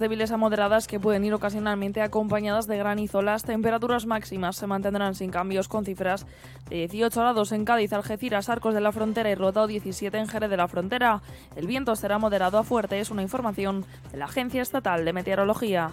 débiles a moderadas que pueden ir ocasionalmente acompañadas de granizo. Las temperaturas máximas se mantendrán sin cambios con cifras de 18 grados en Cádiz, Algeciras, Arcos de la Frontera y Rota 17 en Jerez de la Frontera. El viento será moderado a fuerte, es una información de la Agencia Estatal de Meteorología.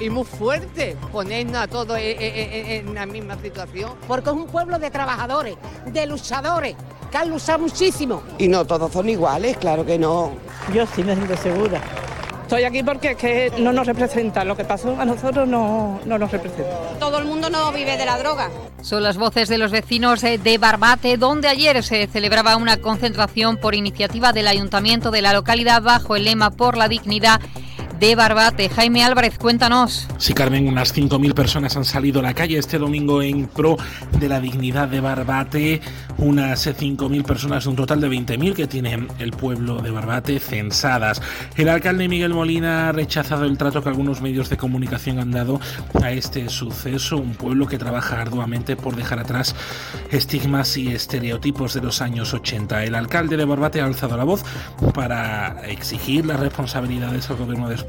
y muy fuerte ponernos a todos en, en- en la misma situación. porque es un pueblo de trabajadores, de luchadores, que han luchado muchísimo. Y no todos son iguales, claro que no. Yo sí me siento segura. Estoy aquí porque es que no nos representa. Lo que pasó a nosotros no, no nos representa. Todo el mundo no vive de la droga. Son las voces de los vecinos eh, de Barbate, donde ayer se celebraba una concentración por iniciativa del ayuntamiento de la localidad bajo el lema Por la dignidad de Barbate. Jaime Álvarez, cuéntanos. Sí, Carmen, unas 5.000 personas han salido a la calle este domingo en pro de la dignidad de Barbate. Unas eh, 5.000 personas, un total de 20.000 que tiene el pueblo de Barbate censadas. El alcalde Miguel Molina ha rechazado el trato que algunos medios de comunicación han dado a este suceso. Un pueblo que trabaja arduamente por dejar atrás estigmas y estereotipos de los años 80. El alcalde de Barbate ha alzado la voz para exigir las responsabilidades al gobierno de España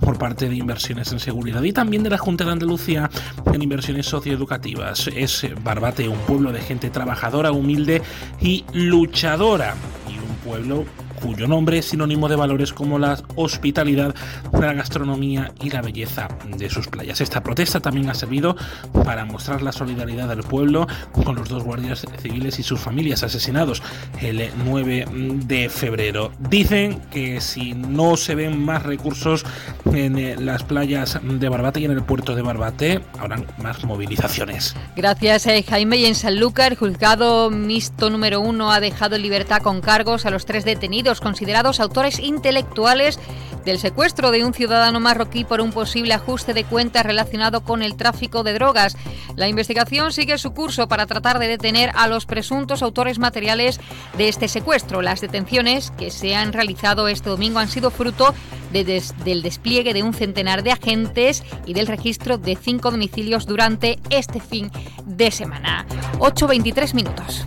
por parte de inversiones en seguridad y también de la Junta de Andalucía en inversiones socioeducativas. Es Barbate un pueblo de gente trabajadora, humilde y luchadora y un pueblo cuyo nombre es sinónimo de valores como la hospitalidad, la gastronomía y la belleza de sus playas. Esta protesta también ha servido para mostrar la solidaridad del pueblo con los dos guardias civiles y sus familias asesinados el 9 de febrero. Dicen que si no se ven más recursos en eh, las playas de Barbate y en el puerto de Barbate, habrán más movilizaciones. Gracias, eh, Jaime. Y en Sanlúcar, el juzgado mixto número uno ha dejado en libertad con cargos a los tres detenidos considerados autores intelectuales del secuestro de un ciudadano marroquí por un posible ajuste de cuentas relacionado con el tráfico de drogas. La investigación sigue su curso para tratar de detener a los presuntos autores materiales de este secuestro. Las detenciones que se han realizado este domingo han sido fruto del despliegue de un centenar de agentes y del registro de cinco domicilios durante este fin de semana. 8.23 minutos.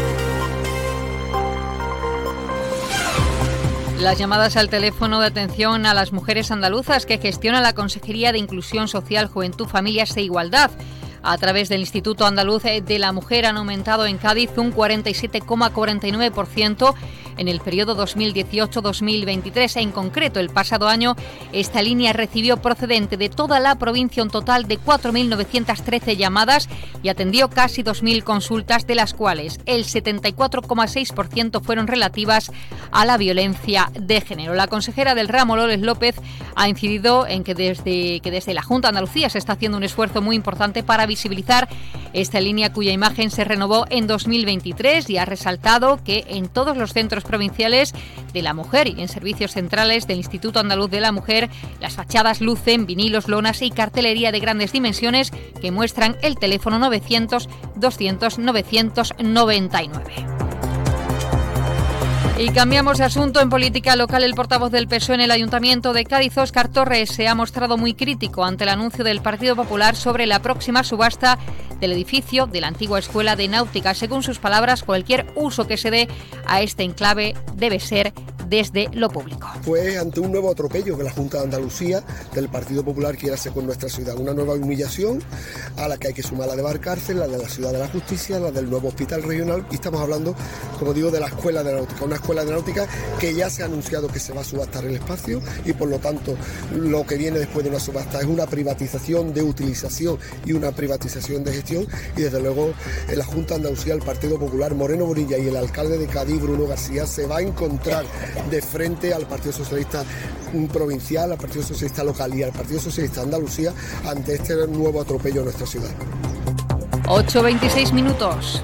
Las llamadas al teléfono de atención a las mujeres andaluzas que gestiona la Consejería de Inclusión Social, Juventud, Familias e Igualdad. A través del Instituto Andaluz de la Mujer han aumentado en Cádiz un 47,49% en el periodo 2018-2023. En concreto, el pasado año, esta línea recibió procedente de toda la provincia un total de 4.913 llamadas y atendió casi 2.000 consultas, de las cuales el 74,6% fueron relativas a la violencia de género. La consejera del ramo, Loles López, ha incidido en que desde, que desde la Junta de Andalucía se está haciendo un esfuerzo muy importante para visibilizar esta línea cuya imagen se renovó en 2023 y ha resaltado que en todos los centros provinciales de la mujer y en servicios centrales del Instituto Andaluz de la Mujer, las fachadas lucen vinilos, lonas y cartelería de grandes dimensiones que muestran el teléfono 900 200 999. Y cambiamos de asunto en política local. El portavoz del PSOE en el Ayuntamiento de Cádiz, Óscar Torres, se ha mostrado muy crítico ante el anuncio del Partido Popular sobre la próxima subasta del edificio de la antigua Escuela de Náutica. Según sus palabras, cualquier uso que se dé a este enclave debe ser desde lo público. Fue ante un nuevo atropello que la Junta de Andalucía del Partido Popular quiere hacer con nuestra ciudad, una nueva humillación a la que hay que sumar la de Barcárcel, la de la Ciudad de la Justicia, la del nuevo hospital regional. Y estamos hablando, como digo, de la Escuela de Náutica, una escuela de náutica que ya se ha anunciado que se va a subastar el espacio y por lo tanto lo que viene después de una subasta es una privatización de utilización y una privatización de gestión. Y desde luego en la Junta de Andalucía, el Partido Popular, Moreno Bonilla y el alcalde de Cádiz, Bruno García, se va a encontrar de frente al Partido Socialista provincial, al Partido Socialista local y al Partido Socialista Andalucía ante este nuevo atropello a nuestra ciudad. 8.26 minutos.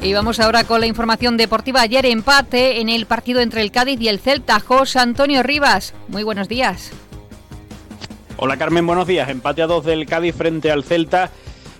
Y vamos ahora con la información deportiva. Ayer empate en el partido entre el Cádiz y el Celta. José Antonio Rivas, muy buenos días. Hola Carmen, buenos días. Empate a dos del Cádiz frente al Celta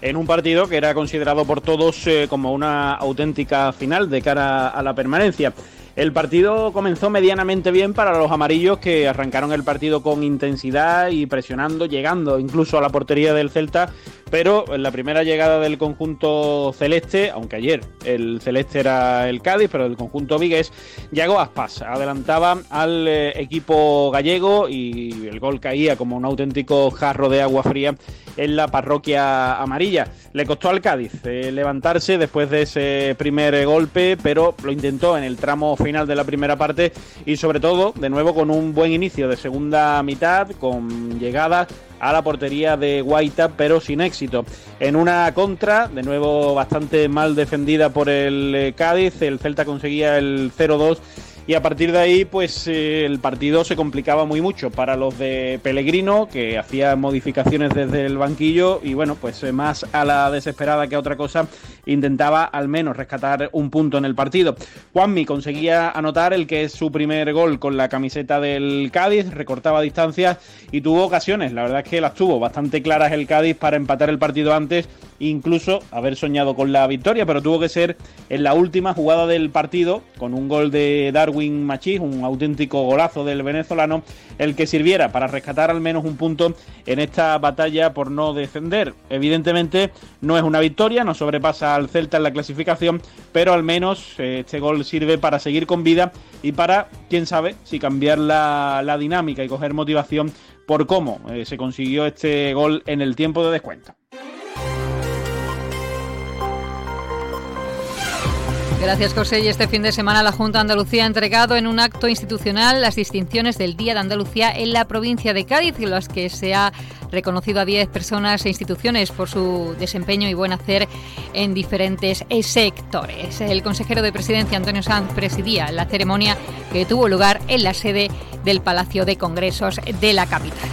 en un partido que era considerado por todos eh, como una auténtica final de cara a la permanencia. El partido comenzó medianamente bien para los amarillos que arrancaron el partido con intensidad y presionando, llegando incluso a la portería del Celta, pero en la primera llegada del conjunto celeste, aunque ayer el celeste era el Cádiz, pero el conjunto vigués, llegó Aspas, adelantaba al eh, equipo gallego y el gol caía como un auténtico jarro de agua fría en la parroquia amarilla. Le costó al Cádiz eh, levantarse después de ese primer golpe, pero lo intentó en el tramo final de la primera parte y sobre todo, de nuevo, con un buen inicio de segunda mitad, con llegadas a la portería de Guaita, pero sin éxito. En una contra, de nuevo bastante mal defendida por el eh, Cádiz, el Celta conseguía el 0-2 y a partir de ahí pues eh, el partido se complicaba muy mucho para los de Pellegrino que hacía modificaciones desde el banquillo y bueno pues eh, más a la desesperada que a otra cosa intentaba al menos rescatar un punto en el partido. Juanmi conseguía anotar el que es su primer gol con la camiseta del Cádiz, recortaba distancias y tuvo ocasiones, la verdad es que las tuvo bastante claras el Cádiz para empatar el partido antes incluso haber soñado con la victoria, pero tuvo que ser en la última jugada del partido, con un gol de Darwin Machís, un auténtico golazo del venezolano, el que sirviera para rescatar al menos un punto en esta batalla por no defender. Evidentemente no es una victoria, no sobrepasa al Celta en la clasificación, pero al menos eh, este gol sirve para seguir con vida y para, quién sabe, si cambiar la, dinámica y coger motivación por cómo eh, se consiguió este gol en el tiempo de descuento. Gracias, José. Y este fin de semana la Junta de Andalucía ha entregado en un acto institucional las distinciones del Día de Andalucía en la provincia de Cádiz, en las que se ha reconocido a 10 personas e instituciones por su desempeño y buen hacer en diferentes sectores. El consejero de Presidencia, Antonio Sanz, presidía la ceremonia que tuvo lugar en la sede del Palacio de Congresos de la capital.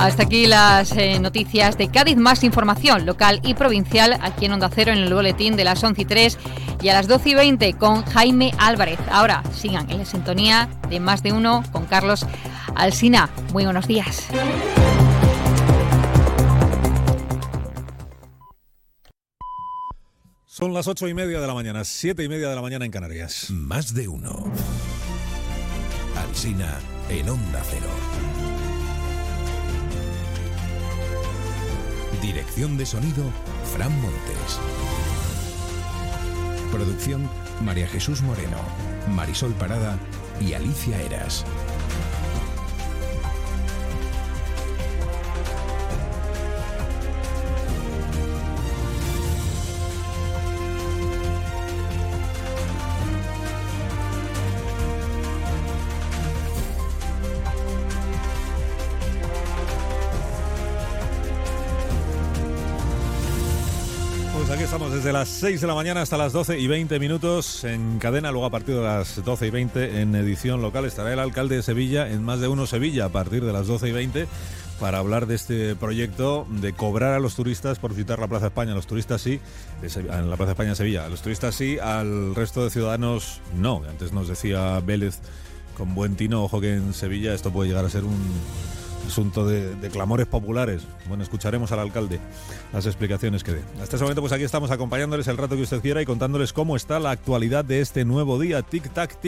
Hasta aquí las eh, noticias de Cádiz. Más información local y provincial aquí en Onda Cero en el boletín de las 11 y 3 y a las 12 y 20 con Jaime Álvarez. Ahora sigan en la sintonía de más de uno con Carlos Alsina. Muy buenos días. Son las ocho y media de la mañana, siete y media de la mañana en Canarias. Más de uno. Alsina en Onda Cero. Dirección de sonido, Fran Montes. Producción, María Jesús Moreno, Marisol Parada y Alicia Eras. Pues aquí estamos desde las 6 de la mañana hasta las 12 y 20 minutos en cadena, luego a partir de las 12 y 20 en edición local estará el alcalde de Sevilla en más de uno Sevilla a partir de las 12 y 20 para hablar de este proyecto de cobrar a los turistas por visitar la Plaza España. A los turistas sí, en la Plaza España Sevilla. A los turistas sí, al resto de ciudadanos no. Antes nos decía Vélez con buen tino, ojo que en Sevilla esto puede llegar a ser un asunto de, clamores populares. Bueno, escucharemos al alcalde las explicaciones que dé. Hasta ese momento, pues aquí estamos acompañándoles el rato que usted quiera y contándoles cómo está la actualidad de este nuevo día. Tic-tac, tic.